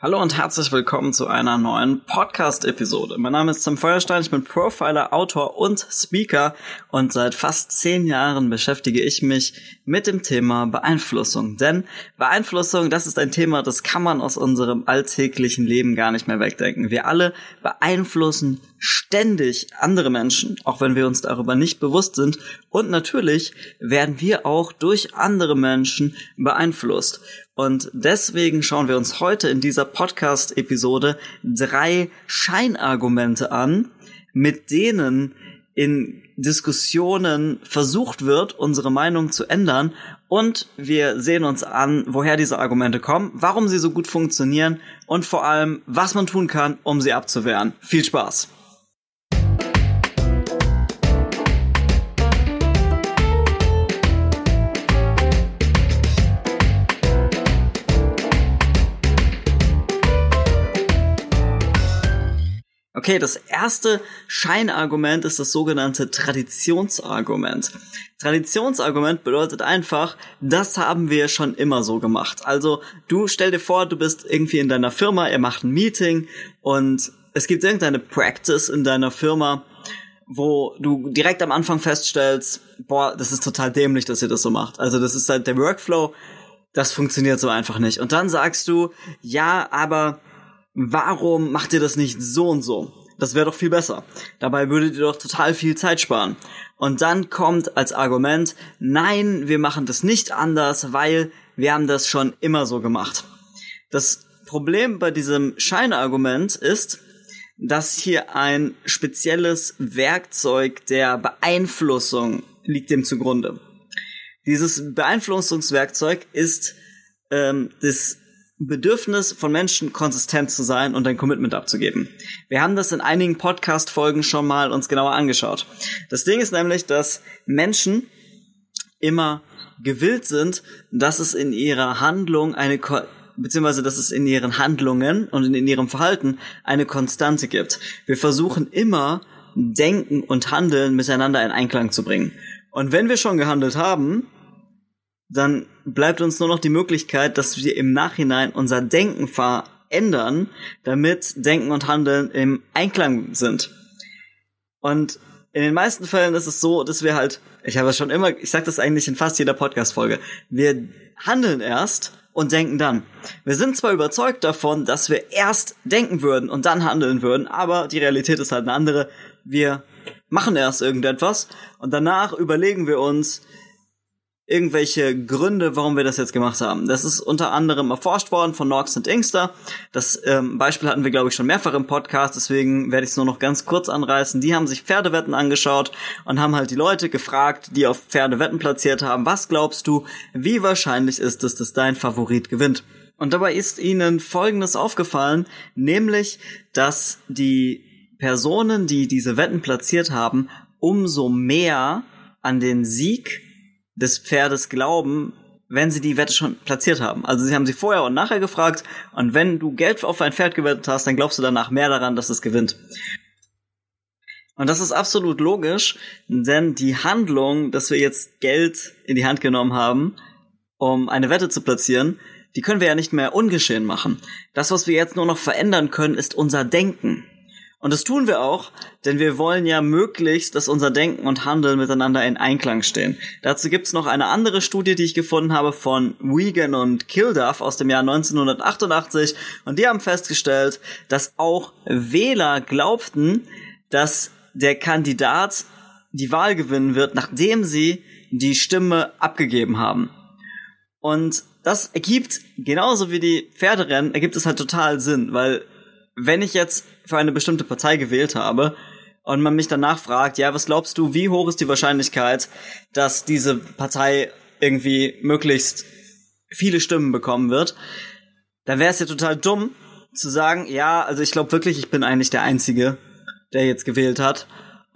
Hallo und herzlich willkommen zu einer neuen Podcast-Episode. Mein Name ist Tim Feuerstein, ich bin Profiler, Autor und Speaker und seit fast zehn Jahren beschäftige ich mich mit dem Thema Beeinflussung. Denn Beeinflussung, das ist ein Thema, das kann man aus unserem alltäglichen Leben gar nicht mehr wegdenken. Wir alle beeinflussen ständig andere Menschen, auch wenn wir uns darüber nicht bewusst sind. Und natürlich werden wir auch durch andere Menschen beeinflusst. Und deswegen schauen wir uns heute in dieser Podcast-Episode drei Scheinargumente an, mit denen in Diskussionen versucht wird, unsere Meinung zu ändern. Und wir sehen uns an, woher diese Argumente kommen, warum sie so gut funktionieren und vor allem, was man tun kann, um sie abzuwehren. Viel Spaß! Okay, das erste Scheinargument ist das sogenannte Traditionsargument. Traditionsargument bedeutet einfach, das haben wir schon immer so gemacht. Also du stell dir vor, du bist irgendwie in deiner Firma, ihr macht ein Meeting und es gibt irgendeine Practice in deiner Firma, wo du direkt am Anfang feststellst, boah, das ist total dämlich, dass ihr das so macht. Also das ist halt der Workflow, das funktioniert so einfach nicht. Und dann sagst du, ja, aber warum macht ihr das nicht so und so? Das wäre doch viel besser. Dabei würdet ihr doch total viel Zeit sparen. Und dann kommt als Argument, nein, wir machen das nicht anders, weil wir haben das schon immer so gemacht. Das Problem bei diesem Scheinargument ist, dass hier ein spezielles Werkzeug der Beeinflussung liegt dem zugrunde. Dieses Beeinflussungswerkzeug ist ähm, das Bedürfnis von Menschen, konsistent zu sein und ein Commitment abzugeben. Wir haben das in einigen Podcast-Folgen schon mal uns genauer angeschaut. Das Ding ist nämlich, dass Menschen immer gewillt sind, dass es in ihrer Handlung eine beziehungsweise dass es in ihren Handlungen und in ihrem Verhalten eine Konstante gibt. Wir versuchen immer Denken und Handeln miteinander in Einklang zu bringen. Und wenn wir schon gehandelt haben, dann bleibt uns nur noch die Möglichkeit, dass wir im Nachhinein unser Denken verändern, damit Denken und Handeln im Einklang sind. Und in den meisten Fällen ist es so, dass wir halt, ich habe es schon immer, ich sage das eigentlich in fast jeder Podcast-Folge, wir handeln erst und denken dann. Wir sind zwar überzeugt davon, dass wir erst denken würden und dann handeln würden, aber die Realität ist halt eine andere. Wir machen erst irgendetwas und danach überlegen wir uns, irgendwelche Gründe, warum wir das jetzt gemacht haben. Das ist unter anderem erforscht worden von Norks und Inkster. Das ähm, Beispiel hatten wir, glaube ich, schon mehrfach im Podcast, deswegen werde ich es nur noch ganz kurz anreißen. Die haben sich Pferdewetten angeschaut und haben halt die Leute gefragt, die auf Pferdewetten platziert haben, was glaubst du, wie wahrscheinlich ist es, dass dein Favorit gewinnt? Und dabei ist ihnen Folgendes aufgefallen, nämlich, dass die Personen, die diese Wetten platziert haben, umso mehr an den Sieg des Pferdes glauben, wenn sie die Wette schon platziert haben. Also sie haben sie vorher und nachher gefragt und wenn du Geld auf ein Pferd gewettet hast, dann glaubst du danach mehr daran, dass es gewinnt. Und das ist absolut logisch, denn die Handlung, dass wir jetzt Geld in die Hand genommen haben, um eine Wette zu platzieren, die können wir ja nicht mehr ungeschehen machen. Das, was wir jetzt nur noch verändern können, ist unser Denken. Und das tun wir auch, denn wir wollen ja möglichst, dass unser Denken und Handeln miteinander in Einklang stehen. Dazu gibt's noch eine andere Studie, die ich gefunden habe von Wigan und Kilduff aus dem Jahr 1988 und die haben festgestellt, dass auch Wähler glaubten, dass der Kandidat die Wahl gewinnen wird, nachdem sie die Stimme abgegeben haben. Und das ergibt, genauso wie die Pferderennen, ergibt es halt total Sinn, weil wenn ich jetzt für eine bestimmte Partei gewählt habe und man mich danach fragt, ja, was glaubst du, wie hoch ist die Wahrscheinlichkeit, dass diese Partei irgendwie möglichst viele Stimmen bekommen wird, dann wäre es ja total dumm zu sagen, ja, also ich glaube wirklich, ich bin eigentlich der Einzige, der jetzt gewählt hat.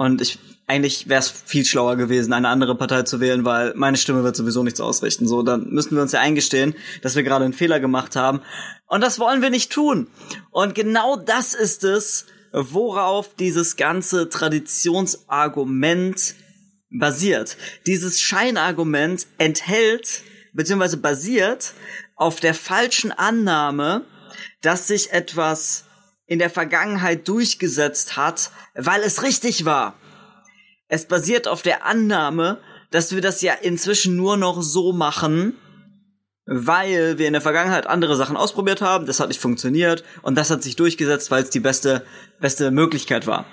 Und ich eigentlich wäre es viel schlauer gewesen, eine andere Partei zu wählen, weil meine Stimme wird sowieso nichts ausrichten. So, dann müssten wir uns ja eingestehen, dass wir gerade einen Fehler gemacht haben. Und das wollen wir nicht tun. Und genau das ist es, worauf dieses ganze Traditionsargument basiert. Dieses Scheinargument enthält beziehungsweise basiert auf der falschen Annahme, dass sich etwas in der Vergangenheit durchgesetzt hat, weil es richtig war. Es basiert auf der Annahme, dass wir das ja inzwischen nur noch so machen, weil wir in der Vergangenheit andere Sachen ausprobiert haben, das hat nicht funktioniert und das hat sich durchgesetzt, weil es die beste, beste Möglichkeit war.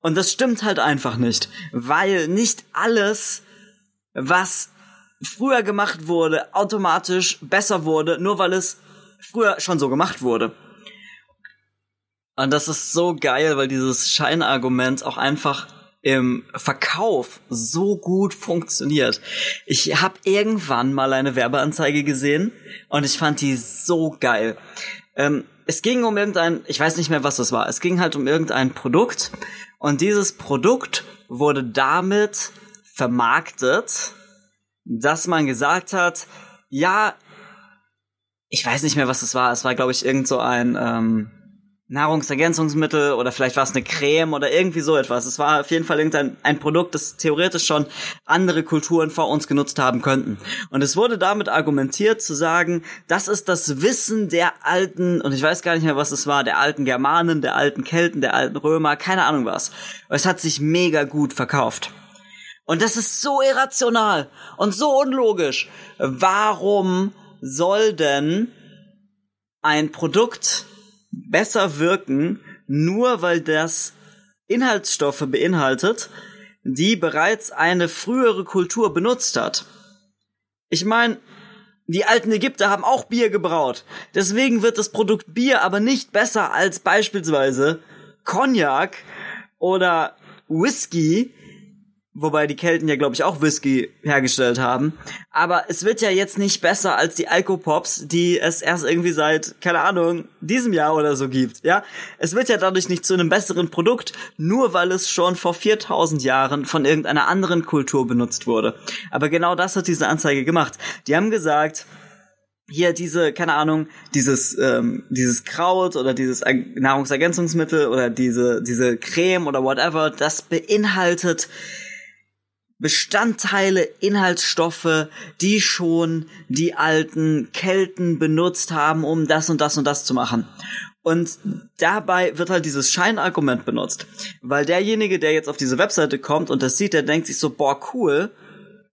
Und das stimmt halt einfach nicht, weil nicht alles, was früher gemacht wurde, automatisch besser wurde, nur weil es früher schon so gemacht wurde. Und das ist so geil, weil dieses Scheinargument auch einfach im Verkauf so gut funktioniert. Ich habe irgendwann mal eine Werbeanzeige gesehen und ich fand die so geil. Ähm, es ging um irgendein, ich weiß nicht mehr, was das war. Es ging halt um irgendein Produkt und dieses Produkt wurde damit vermarktet, dass man gesagt hat, ja, ich weiß nicht mehr, was das war. Es war, glaube ich, irgend so ein ähm, Nahrungsergänzungsmittel oder vielleicht war es eine Creme oder irgendwie so etwas. Es war auf jeden Fall irgendein ein Produkt, das theoretisch schon andere Kulturen vor uns genutzt haben könnten. Und es wurde damit argumentiert zu sagen, das ist das Wissen der alten, und ich weiß gar nicht mehr, was es war, der alten Germanen, der alten Kelten, der alten Römer, keine Ahnung was. es hat sich mega gut verkauft. Und das ist so irrational und so unlogisch. Warum soll denn ein Produkt besser wirken, nur weil das Inhaltsstoffe beinhaltet, die bereits eine frühere Kultur benutzt hat. Ich meine, die alten Ägypter haben auch Bier gebraut. Deswegen wird das Produkt Bier aber nicht besser als beispielsweise Cognac oder Whisky, Wobei die Kelten ja, glaube ich, auch Whisky hergestellt haben. Aber es wird ja jetzt nicht besser als die Alkopops, die es erst irgendwie seit, keine Ahnung, diesem Jahr oder so gibt. Ja, es wird ja dadurch nicht zu einem besseren Produkt, nur weil es schon vor 4000 Jahren von irgendeiner anderen Kultur benutzt wurde. Aber genau das hat diese Anzeige gemacht. Die haben gesagt, hier diese, keine Ahnung, dieses, ähm, dieses Kraut oder dieses Nahrungsergänzungsmittel oder diese, diese Creme oder whatever, das beinhaltet Bestandteile, Inhaltsstoffe, die schon die alten Kelten benutzt haben, um das und das und das zu machen. Und dabei wird halt dieses Scheinargument benutzt. Weil derjenige, der jetzt auf diese Webseite kommt und das sieht, der denkt sich so, boah, cool,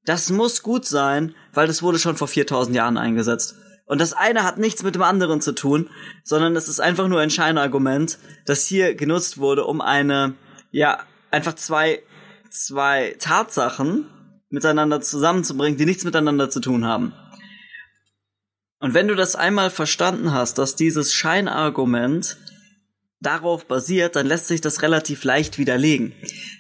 das muss gut sein, weil das wurde schon vor 4000 Jahren eingesetzt. Und das eine hat nichts mit dem anderen zu tun, sondern es ist einfach nur ein Scheinargument, das hier genutzt wurde, um eine, ja, einfach zwei zwei Tatsachen miteinander zusammenzubringen, die nichts miteinander zu tun haben. Und wenn du das einmal verstanden hast, dass dieses Scheinargument darauf basiert, dann lässt sich das relativ leicht widerlegen.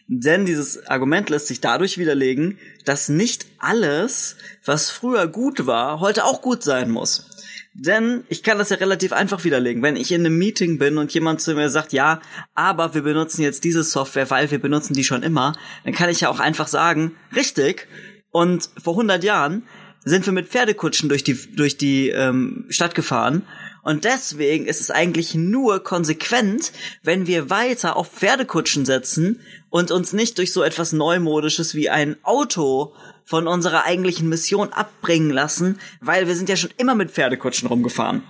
Denn dieses Argument lässt sich dadurch widerlegen, dass nicht alles, was früher gut war, heute auch gut sein muss. Denn ich kann das ja relativ einfach widerlegen. Wenn ich in einem Meeting bin und jemand zu mir sagt, ja, aber wir benutzen jetzt diese Software, weil wir benutzen die schon immer, dann kann ich ja auch einfach sagen, richtig. Und vor 100 Jahren sind wir mit Pferdekutschen durch die, durch die ähm, Stadt gefahren. Und deswegen ist es eigentlich nur konsequent, wenn wir weiter auf Pferdekutschen setzen und uns nicht durch so etwas Neumodisches wie ein Auto von unserer eigentlichen Mission abbringen lassen, weil wir sind ja schon immer mit Pferdekutschen rumgefahren.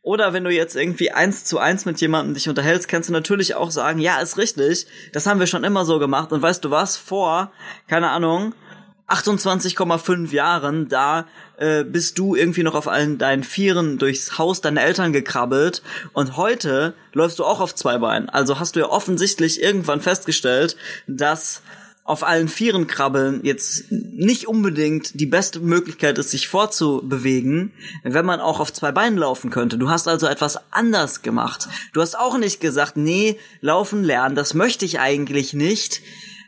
Oder wenn du jetzt irgendwie eins zu eins mit jemandem dich unterhältst, kannst du natürlich auch sagen, ja, ist richtig, das haben wir schon immer so gemacht. Und weißt du was, vor, keine Ahnung, 28,5 Jahren, da äh, bist du irgendwie noch auf allen deinen Vieren durchs Haus deiner Eltern gekrabbelt und heute läufst du auch auf zwei Beinen. Also hast du ja offensichtlich irgendwann festgestellt, dass auf allen Vieren krabbeln jetzt nicht unbedingt die beste Möglichkeit ist, sich vorzubewegen, wenn man auch auf zwei Beinen laufen könnte. Du hast also etwas anders gemacht. Du hast auch nicht gesagt, nee, laufen lernen, das möchte ich eigentlich nicht,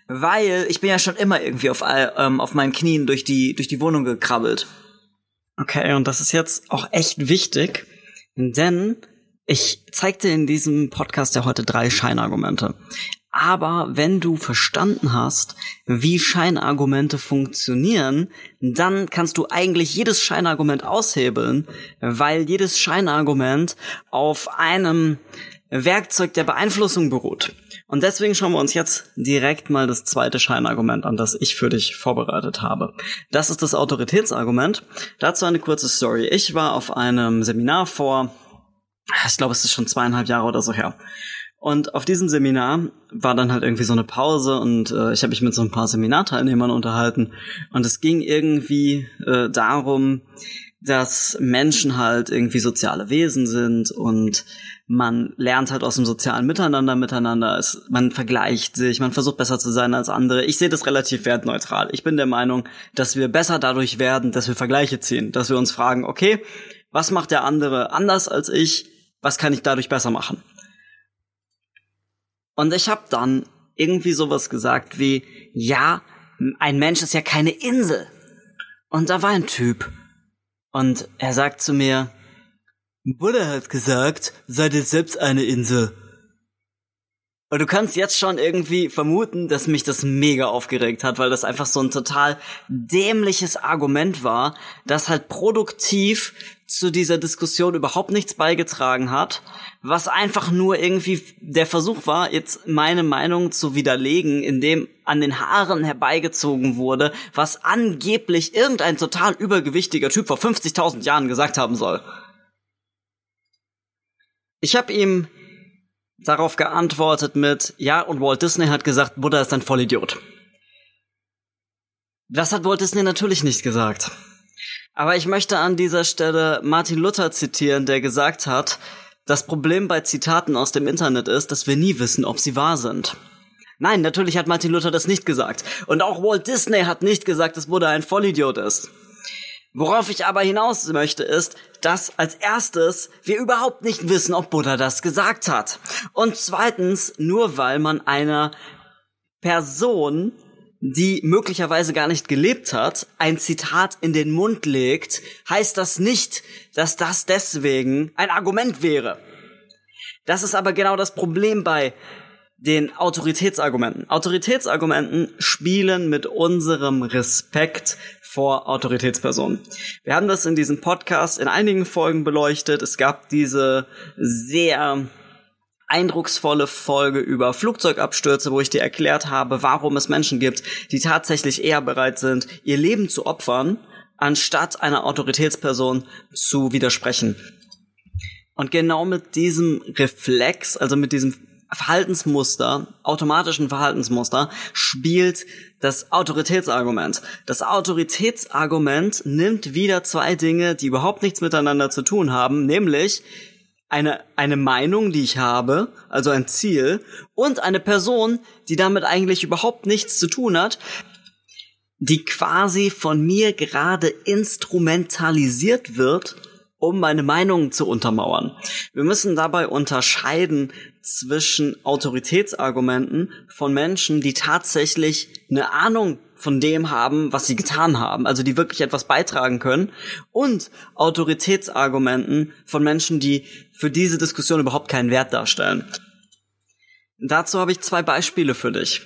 weil ich bin ja schon immer irgendwie auf, ähm, auf meinen Knien durch die, durch die Wohnung gekrabbelt. Okay, und das ist jetzt auch echt wichtig, denn ich zeigte in diesem Podcast ja heute drei Scheinargumente. Aber wenn du verstanden hast, wie Scheinargumente funktionieren, dann kannst du eigentlich jedes Scheinargument aushebeln, weil jedes Scheinargument auf einem Werkzeug der Beeinflussung beruht. Und deswegen schauen wir uns jetzt direkt mal das zweite Scheinargument an, das ich für dich vorbereitet habe. Das ist das Autoritätsargument. Dazu eine kurze Story. Ich war auf einem Seminar vor ich glaube, es ist schon zweieinhalb Jahre oder so her. Und auf diesem Seminar war dann halt irgendwie so eine Pause und äh, ich habe mich mit so ein paar Seminarteilnehmern unterhalten und es ging irgendwie äh, darum, dass Menschen halt irgendwie soziale Wesen sind und man lernt halt aus dem sozialen Miteinander miteinander, es, man vergleicht sich, man versucht besser zu sein als andere. Ich sehe das relativ wertneutral. Ich bin der Meinung, dass wir besser dadurch werden, dass wir Vergleiche ziehen, dass wir uns fragen, okay, was macht der andere anders als ich? Was kann ich dadurch besser machen? Und ich habe dann irgendwie sowas gesagt wie, ja, ein Mensch ist ja keine Insel. Und da war ein Typ. Und er sagt zu mir, Buddha hat gesagt, seid ihr selbst eine Insel. Und du kannst jetzt schon irgendwie vermuten, dass mich das mega aufgeregt hat, weil das einfach so ein total dämliches Argument war, das halt produktiv zu dieser Diskussion überhaupt nichts beigetragen hat, was einfach nur irgendwie der Versuch war, jetzt meine Meinung zu widerlegen, indem an den Haaren herbeigezogen wurde, was angeblich irgendein total übergewichtiger Typ vor 50.000 Jahren gesagt haben soll. Ich habe ihm darauf geantwortet mit, ja, und Walt Disney hat gesagt, Buddha ist ein Vollidiot. Das hat Walt Disney natürlich nicht gesagt. Aber ich möchte an dieser Stelle Martin Luther zitieren, der gesagt hat, das Problem bei Zitaten aus dem Internet ist, dass wir nie wissen, ob sie wahr sind. Nein, natürlich hat Martin Luther das nicht gesagt. Und auch Walt Disney hat nicht gesagt, dass Buddha ein Vollidiot ist. Worauf ich aber hinaus möchte, ist, dass als erstes wir überhaupt nicht wissen, ob Buddha das gesagt hat. Und zweitens, nur weil man einer Person, die möglicherweise gar nicht gelebt hat, ein Zitat in den Mund legt, heißt das nicht, dass das deswegen ein Argument wäre. Das ist aber genau das Problem bei den Autoritätsargumenten. Autoritätsargumenten spielen mit unserem Respekt vor Autoritätspersonen. Wir haben das in diesem Podcast in einigen Folgen beleuchtet. Es gab diese sehr eindrucksvolle Folge über Flugzeugabstürze, wo ich dir erklärt habe, warum es Menschen gibt, die tatsächlich eher bereit sind, ihr Leben zu opfern, anstatt einer Autoritätsperson zu widersprechen. Und genau mit diesem Reflex, also mit diesem Verhaltensmuster, automatischen Verhaltensmuster, spielt das Autoritätsargument. Das Autoritätsargument nimmt wieder zwei Dinge, die überhaupt nichts miteinander zu tun haben, nämlich eine, eine Meinung, die ich habe, also ein Ziel, und eine Person, die damit eigentlich überhaupt nichts zu tun hat, die quasi von mir gerade instrumentalisiert wird, um meine Meinung zu untermauern. Wir müssen dabei unterscheiden zwischen Autoritätsargumenten von Menschen, die tatsächlich eine Ahnung von dem haben, was sie getan haben, also die wirklich etwas beitragen können, und Autoritätsargumenten von Menschen, die für diese Diskussion überhaupt keinen Wert darstellen. Dazu habe ich zwei Beispiele für dich.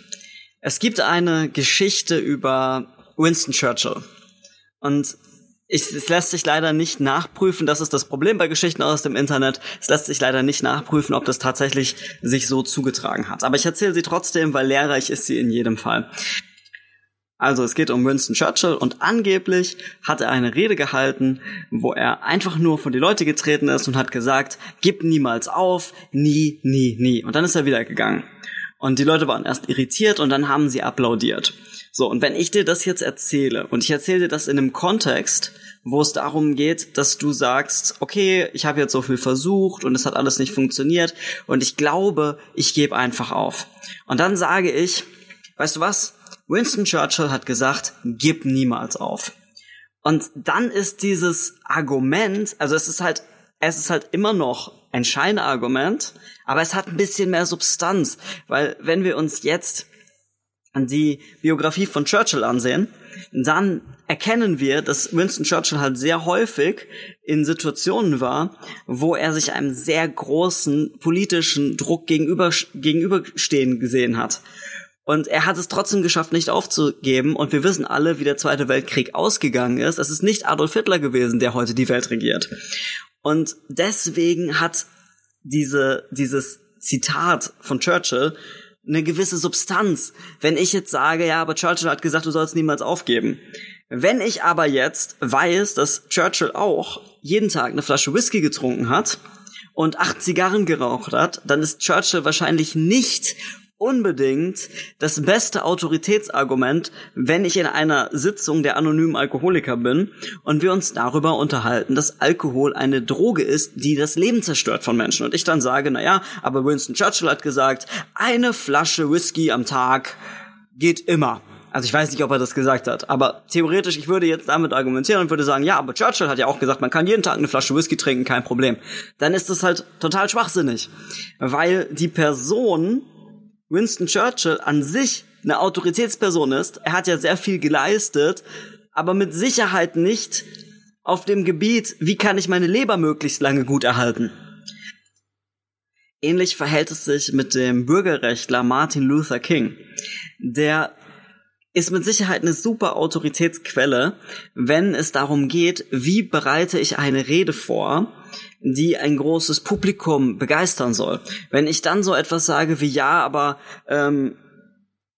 Es gibt eine Geschichte über Winston Churchill. Und ich, es lässt sich leider nicht nachprüfen, das ist das Problem bei Geschichten aus dem Internet. Es lässt sich leider nicht nachprüfen, ob das tatsächlich sich so zugetragen hat. Aber ich erzähle sie trotzdem, weil lehrreich ist sie in jedem Fall. Also es geht um Winston Churchill und angeblich hat er eine Rede gehalten, wo er einfach nur von die Leute getreten ist und hat gesagt, gib niemals auf, nie, nie, nie. Und dann ist er wieder gegangen. Und die Leute waren erst irritiert und dann haben sie applaudiert. So, und wenn ich dir das jetzt erzähle und ich erzähle dir das in einem Kontext, wo es darum geht, dass du sagst, okay, ich habe jetzt so viel versucht und es hat alles nicht funktioniert und ich glaube, ich gebe einfach auf. Und dann sage ich, weißt du was? Winston Churchill hat gesagt, gib niemals auf. Und dann ist dieses Argument, also es ist halt, es ist halt immer noch ein Scheinargument, aber es hat ein bisschen mehr Substanz, weil wenn wir uns jetzt die Biografie von Churchill ansehen, dann erkennen wir, dass Winston Churchill halt sehr häufig in Situationen war, wo er sich einem sehr großen politischen Druck gegenüber, gegenüberstehen gesehen hat. Und er hat es trotzdem geschafft, nicht aufzugeben. Und wir wissen alle, wie der Zweite Weltkrieg ausgegangen ist. Es ist nicht Adolf Hitler gewesen, der heute die Welt regiert. Und deswegen hat diese, dieses Zitat von Churchill eine gewisse Substanz. Wenn ich jetzt sage, ja, aber Churchill hat gesagt, du sollst niemals aufgeben. Wenn ich aber jetzt weiß, dass Churchill auch jeden Tag eine Flasche Whisky getrunken hat und acht Zigarren geraucht hat, dann ist Churchill wahrscheinlich nicht unbedingt das beste Autoritätsargument, wenn ich in einer Sitzung der anonymen Alkoholiker bin und wir uns darüber unterhalten, dass Alkohol eine Droge ist, die das Leben zerstört von Menschen. Und ich dann sage, na ja, aber Winston Churchill hat gesagt, eine Flasche Whisky am Tag geht immer. Also ich weiß nicht, ob er das gesagt hat, aber theoretisch, ich würde jetzt damit argumentieren und würde sagen, ja, aber Churchill hat ja auch gesagt, man kann jeden Tag eine Flasche Whisky trinken, kein Problem. Dann ist das halt total schwachsinnig, weil die Person Winston Churchill an sich eine Autoritätsperson ist. Er hat ja sehr viel geleistet, aber mit Sicherheit nicht auf dem Gebiet, wie kann ich meine Leber möglichst lange gut erhalten. Ähnlich verhält es sich mit dem Bürgerrechtler Martin Luther King. Der ist mit Sicherheit eine super Autoritätsquelle, wenn es darum geht, wie bereite ich eine Rede vor, die ein großes Publikum begeistern soll. Wenn ich dann so etwas sage wie ja, aber ähm,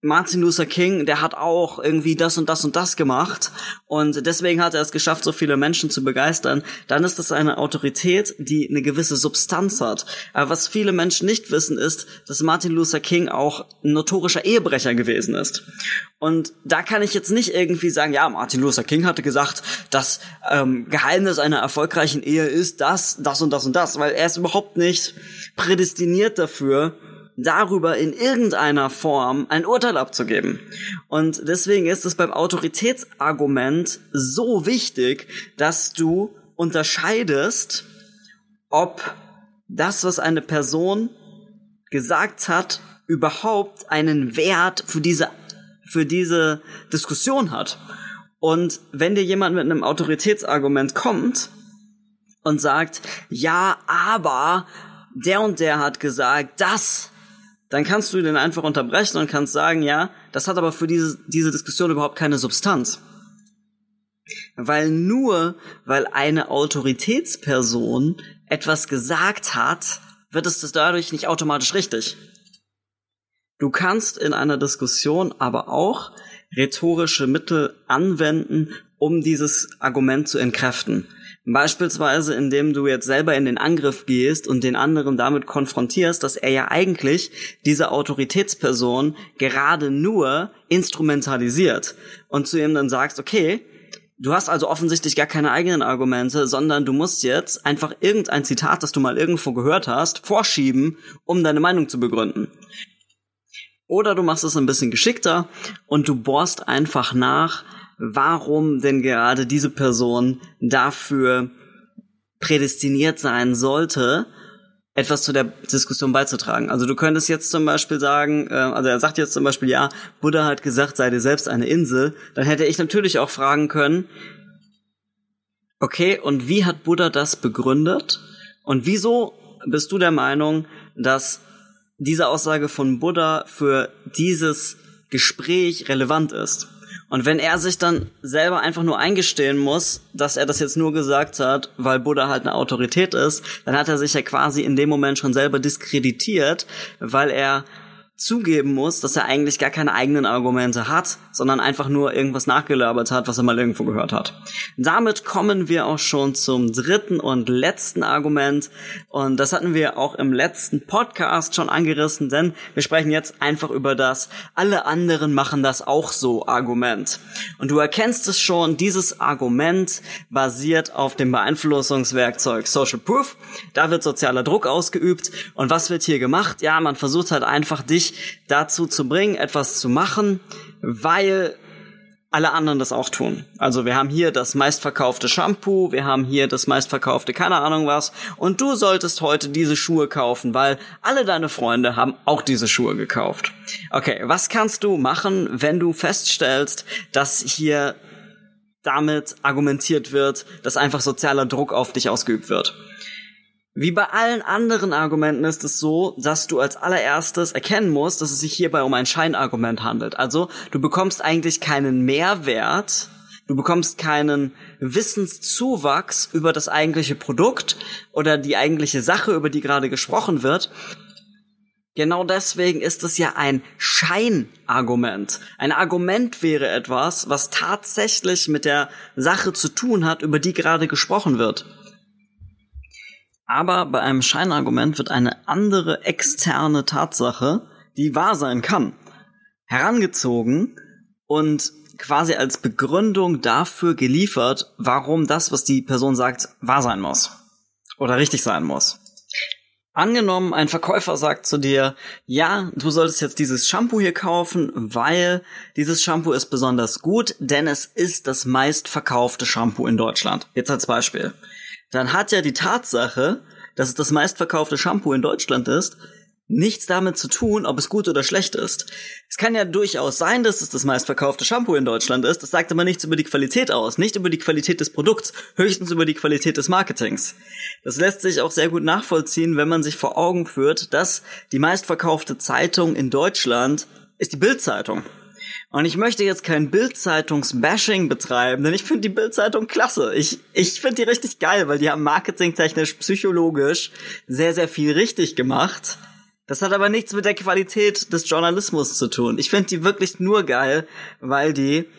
Martin Luther King, der hat auch irgendwie das und das und das gemacht und deswegen hat er es geschafft, so viele Menschen zu begeistern, dann ist das eine Autorität, die eine gewisse Substanz hat. Aber was viele Menschen nicht wissen, ist, dass Martin Luther King auch ein notorischer Ehebrecher gewesen ist. Und da kann ich jetzt nicht irgendwie sagen, ja, Martin Luther King hatte gesagt, das ähm, Geheimnis einer erfolgreichen Ehe ist das, das und das und das, weil er ist überhaupt nicht prädestiniert dafür, darüber in irgendeiner Form ein Urteil abzugeben. Und deswegen ist es beim Autoritätsargument so wichtig, dass du unterscheidest, ob das, was eine Person gesagt hat, überhaupt einen Wert für diese, für diese Diskussion hat. Und wenn dir jemand mit einem Autoritätsargument kommt und sagt, ja, aber der und der hat gesagt, das dann kannst du den einfach unterbrechen und kannst sagen, ja, das hat aber für diese, diese Diskussion überhaupt keine Substanz. Weil nur, weil eine Autoritätsperson etwas gesagt hat, wird es dadurch nicht automatisch richtig. Du kannst in einer Diskussion aber auch rhetorische Mittel anwenden, um dieses Argument zu entkräften. Beispielsweise, indem du jetzt selber in den Angriff gehst und den anderen damit konfrontierst, dass er ja eigentlich diese Autoritätsperson gerade nur instrumentalisiert und zu ihm dann sagst, okay, du hast also offensichtlich gar keine eigenen Argumente, sondern du musst jetzt einfach irgendein Zitat, das du mal irgendwo gehört hast, vorschieben, um deine Meinung zu begründen. Oder du machst es ein bisschen geschickter und du bohrst einfach nach, warum denn gerade diese Person dafür prädestiniert sein sollte, etwas zu der Diskussion beizutragen. Also du könntest jetzt zum Beispiel sagen, äh, also er sagt jetzt zum Beispiel, ja, Buddha hat gesagt, sei dir selbst eine Insel. Dann hätte ich natürlich auch fragen können, okay, und wie hat Buddha das begründet? Und wieso bist du der Meinung, dass diese Aussage von Buddha für dieses Gespräch relevant ist? Und wenn er sich dann selber einfach nur eingestehen muss, dass er das jetzt nur gesagt hat, weil Buddha halt eine Autorität ist, dann hat er sich ja quasi in dem Moment schon selber diskreditiert, weil er zugeben muss, dass er eigentlich gar keine eigenen Argumente hat, sondern einfach nur irgendwas nachgelabert hat, was er mal irgendwo gehört hat. Damit kommen wir auch schon zum dritten und letzten Argument. Und das hatten wir auch im letzten Podcast schon angerissen, denn wir sprechen jetzt einfach über das alle anderen machen das auch so Argument. Und du erkennst es schon, dieses Argument basiert auf dem Beeinflussungswerkzeug Social Proof. Da wird sozialer Druck ausgeübt. Und was wird hier gemacht? Ja, man versucht halt einfach dich dazu zu bringen, etwas zu machen, weil alle anderen das auch tun. Also wir haben hier das meistverkaufte Shampoo, wir haben hier das meistverkaufte keine Ahnung was und du solltest heute diese Schuhe kaufen, weil alle deine Freunde haben auch diese Schuhe gekauft. Okay, was kannst du machen, wenn du feststellst, dass hier damit argumentiert wird, dass einfach sozialer Druck auf dich ausgeübt wird? Wie bei allen anderen Argumenten ist es so, dass du als allererstes erkennen musst, dass es sich hierbei um ein Scheinargument handelt. Also du bekommst eigentlich keinen Mehrwert, du bekommst keinen Wissenszuwachs über das eigentliche Produkt oder die eigentliche Sache, über die gerade gesprochen wird. Genau deswegen ist es ja ein Scheinargument. Ein Argument wäre etwas, was tatsächlich mit der Sache zu tun hat, über die gerade gesprochen wird. Aber bei einem Scheinargument wird eine andere externe Tatsache, die wahr sein kann, herangezogen und quasi als Begründung dafür geliefert, warum das, was die Person sagt, wahr sein muss. Oder richtig sein muss. Angenommen, ein Verkäufer sagt zu dir, ja, du solltest jetzt dieses Shampoo hier kaufen, weil dieses Shampoo ist besonders gut, denn es ist das meistverkaufte Shampoo in Deutschland. Jetzt als Beispiel. Dann hat ja die Tatsache, dass es das meistverkaufte Shampoo in Deutschland ist, nichts damit zu tun, ob es gut oder schlecht ist. Es kann ja durchaus sein, dass es das meistverkaufte Shampoo in Deutschland ist. Das sagt aber nichts über die Qualität aus, nicht über die Qualität des Produkts, höchstens über die Qualität des Marketings. Das lässt sich auch sehr gut nachvollziehen, wenn man sich vor Augen führt, dass die meistverkaufte Zeitung in Deutschland ist die Bildzeitung. Und ich möchte jetzt kein Bildzeitungs-Bashing betreiben, denn ich finde die Bildzeitung klasse. Ich, ich finde die richtig geil, weil die haben marketingtechnisch, psychologisch sehr, sehr viel richtig gemacht. Das hat aber nichts mit der Qualität des Journalismus zu tun. Ich finde die wirklich nur geil, weil die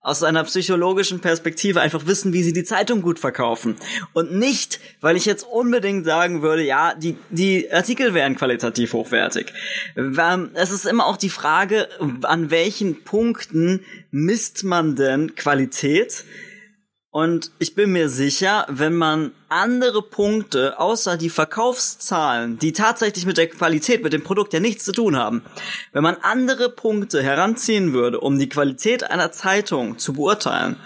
aus einer psychologischen Perspektive einfach wissen, wie sie die Zeitung gut verkaufen. Und nicht, weil ich jetzt unbedingt sagen würde, ja, die, die Artikel wären qualitativ hochwertig. Ähm, es ist immer auch die Frage, an welchen Punkten misst man denn Qualität? Und ich bin mir sicher, wenn man andere Punkte außer die Verkaufszahlen, die tatsächlich mit der Qualität, mit dem Produkt ja nichts zu tun haben, wenn man andere Punkte heranziehen würde, um die Qualität einer Zeitung zu beurteilen,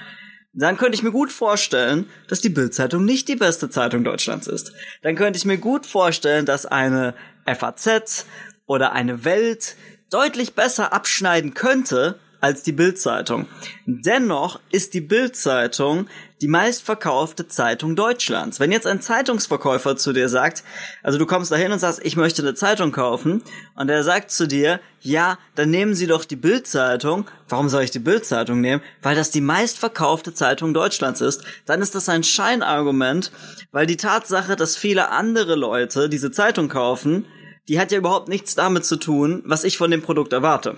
dann könnte ich mir gut vorstellen, dass die Bildzeitung nicht die beste Zeitung Deutschlands ist. Dann könnte ich mir gut vorstellen, dass eine FAZ oder eine Welt deutlich besser abschneiden könnte als die Bildzeitung. Dennoch ist die Bildzeitung die meistverkaufte Zeitung Deutschlands. Wenn jetzt ein Zeitungsverkäufer zu dir sagt, also du kommst dahin und sagst, ich möchte eine Zeitung kaufen, und er sagt zu dir, ja, dann nehmen Sie doch die Bildzeitung. Warum soll ich die Bildzeitung nehmen? Weil das die meistverkaufte Zeitung Deutschlands ist. Dann ist das ein Scheinargument, weil die Tatsache, dass viele andere Leute diese Zeitung kaufen, die hat ja überhaupt nichts damit zu tun, was ich von dem Produkt erwarte.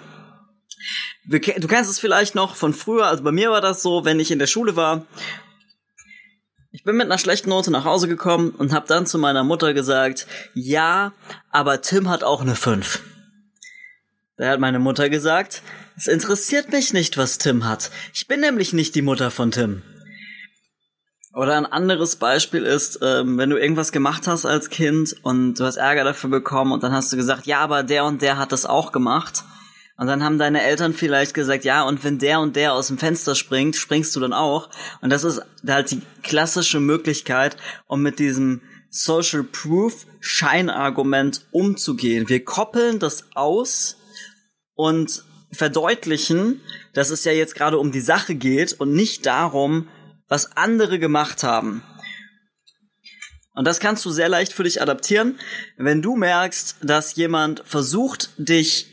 Du kennst es vielleicht noch von früher, also bei mir war das so, wenn ich in der Schule war. Ich bin mit einer schlechten Note nach Hause gekommen und habe dann zu meiner Mutter gesagt, ja, aber Tim hat auch eine 5. Da hat meine Mutter gesagt, es interessiert mich nicht, was Tim hat. Ich bin nämlich nicht die Mutter von Tim. Oder ein anderes Beispiel ist, ähm, wenn du irgendwas gemacht hast als Kind und du hast Ärger dafür bekommen und dann hast du gesagt, ja, aber der und der hat das auch gemacht. Und dann haben deine Eltern vielleicht gesagt, ja, und wenn der und der aus dem Fenster springt, springst du dann auch. Und das ist halt die klassische Möglichkeit, um mit diesem Social Proof Scheinargument umzugehen. Wir koppeln das aus und verdeutlichen, dass es ja jetzt gerade um die Sache geht und nicht darum, was andere gemacht haben. Und das kannst du sehr leicht für dich adaptieren, wenn du merkst, dass jemand versucht, dich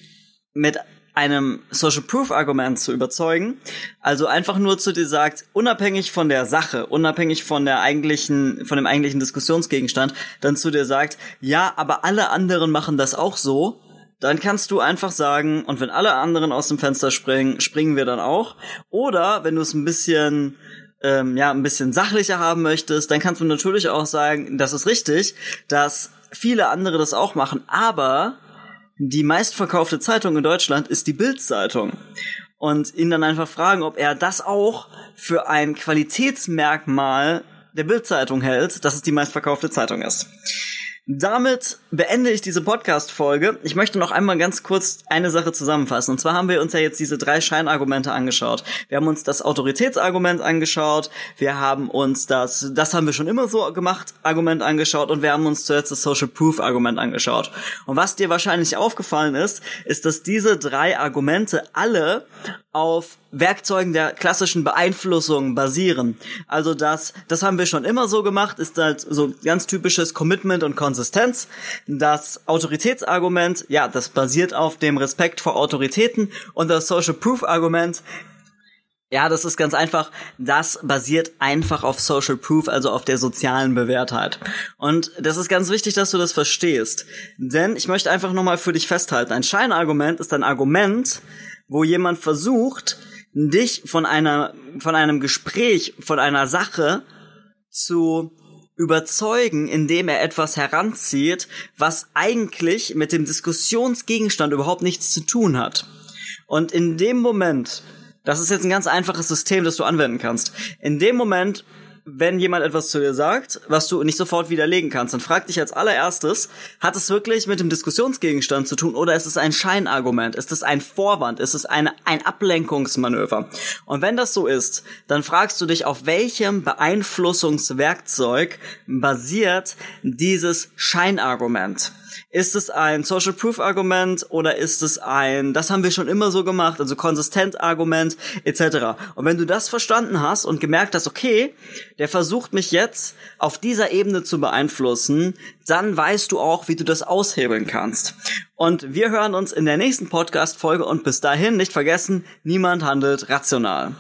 mit einem Social Proof Argument zu überzeugen. Also einfach nur zu dir sagt, unabhängig von der Sache, unabhängig von der eigentlichen, von dem eigentlichen Diskussionsgegenstand, dann zu dir sagt, ja, aber alle anderen machen das auch so. Dann kannst du einfach sagen, und wenn alle anderen aus dem Fenster springen, springen wir dann auch. Oder wenn du es ein bisschen ähm, ja, ein bisschen sachlicher haben möchtest, dann kannst du natürlich auch sagen, das ist richtig, dass viele andere das auch machen, aber die meistverkaufte Zeitung in Deutschland ist die Bild-Zeitung. Und ihn dann einfach fragen, ob er das auch für ein Qualitätsmerkmal der Bild-Zeitung hält, dass es die meistverkaufte Zeitung ist. Damit beende ich diese Podcast-Folge. Ich möchte noch einmal ganz kurz eine Sache zusammenfassen. Und zwar haben wir uns ja jetzt diese drei Scheinargumente angeschaut. Wir haben uns das Autoritätsargument angeschaut. Wir haben uns das, das haben wir schon immer so gemacht, Argument angeschaut. Und wir haben uns zuletzt das Social Proof Argument angeschaut. Und was dir wahrscheinlich aufgefallen ist, ist, dass diese drei Argumente alle auf Werkzeugen der klassischen Beeinflussung basieren. Also das, das haben wir schon immer so gemacht, ist halt so ganz typisches Commitment und Konsistenz. Das Autoritätsargument, ja, das basiert auf dem Respekt vor Autoritäten und das Social Proof Argument, ja, das ist ganz einfach. Das basiert einfach auf Social Proof, also auf der sozialen Bewährtheit. Und das ist ganz wichtig, dass du das verstehst. Denn ich möchte einfach nochmal für dich festhalten. Ein Scheinargument ist ein Argument, wo jemand versucht, dich von einer, von einem Gespräch, von einer Sache zu überzeugen, indem er etwas heranzieht, was eigentlich mit dem Diskussionsgegenstand überhaupt nichts zu tun hat. Und in dem Moment, das ist jetzt ein ganz einfaches System, das du anwenden kannst. In dem Moment, wenn jemand etwas zu dir sagt, was du nicht sofort widerlegen kannst, dann frag dich als allererstes, hat es wirklich mit dem Diskussionsgegenstand zu tun oder ist es ein Scheinargument? Ist es ein Vorwand? Ist es eine, ein Ablenkungsmanöver? Und wenn das so ist, dann fragst du dich, auf welchem Beeinflussungswerkzeug basiert dieses Scheinargument? Ist es ein Social Proof Argument oder ist es ein, das haben wir schon immer so gemacht, also konsistent Argument etc. Und wenn du das verstanden hast und gemerkt hast, okay, der versucht mich jetzt auf dieser Ebene zu beeinflussen, dann weißt du auch, wie du das aushebeln kannst. Und wir hören uns in der nächsten Podcast Folge und bis dahin nicht vergessen, niemand handelt rational.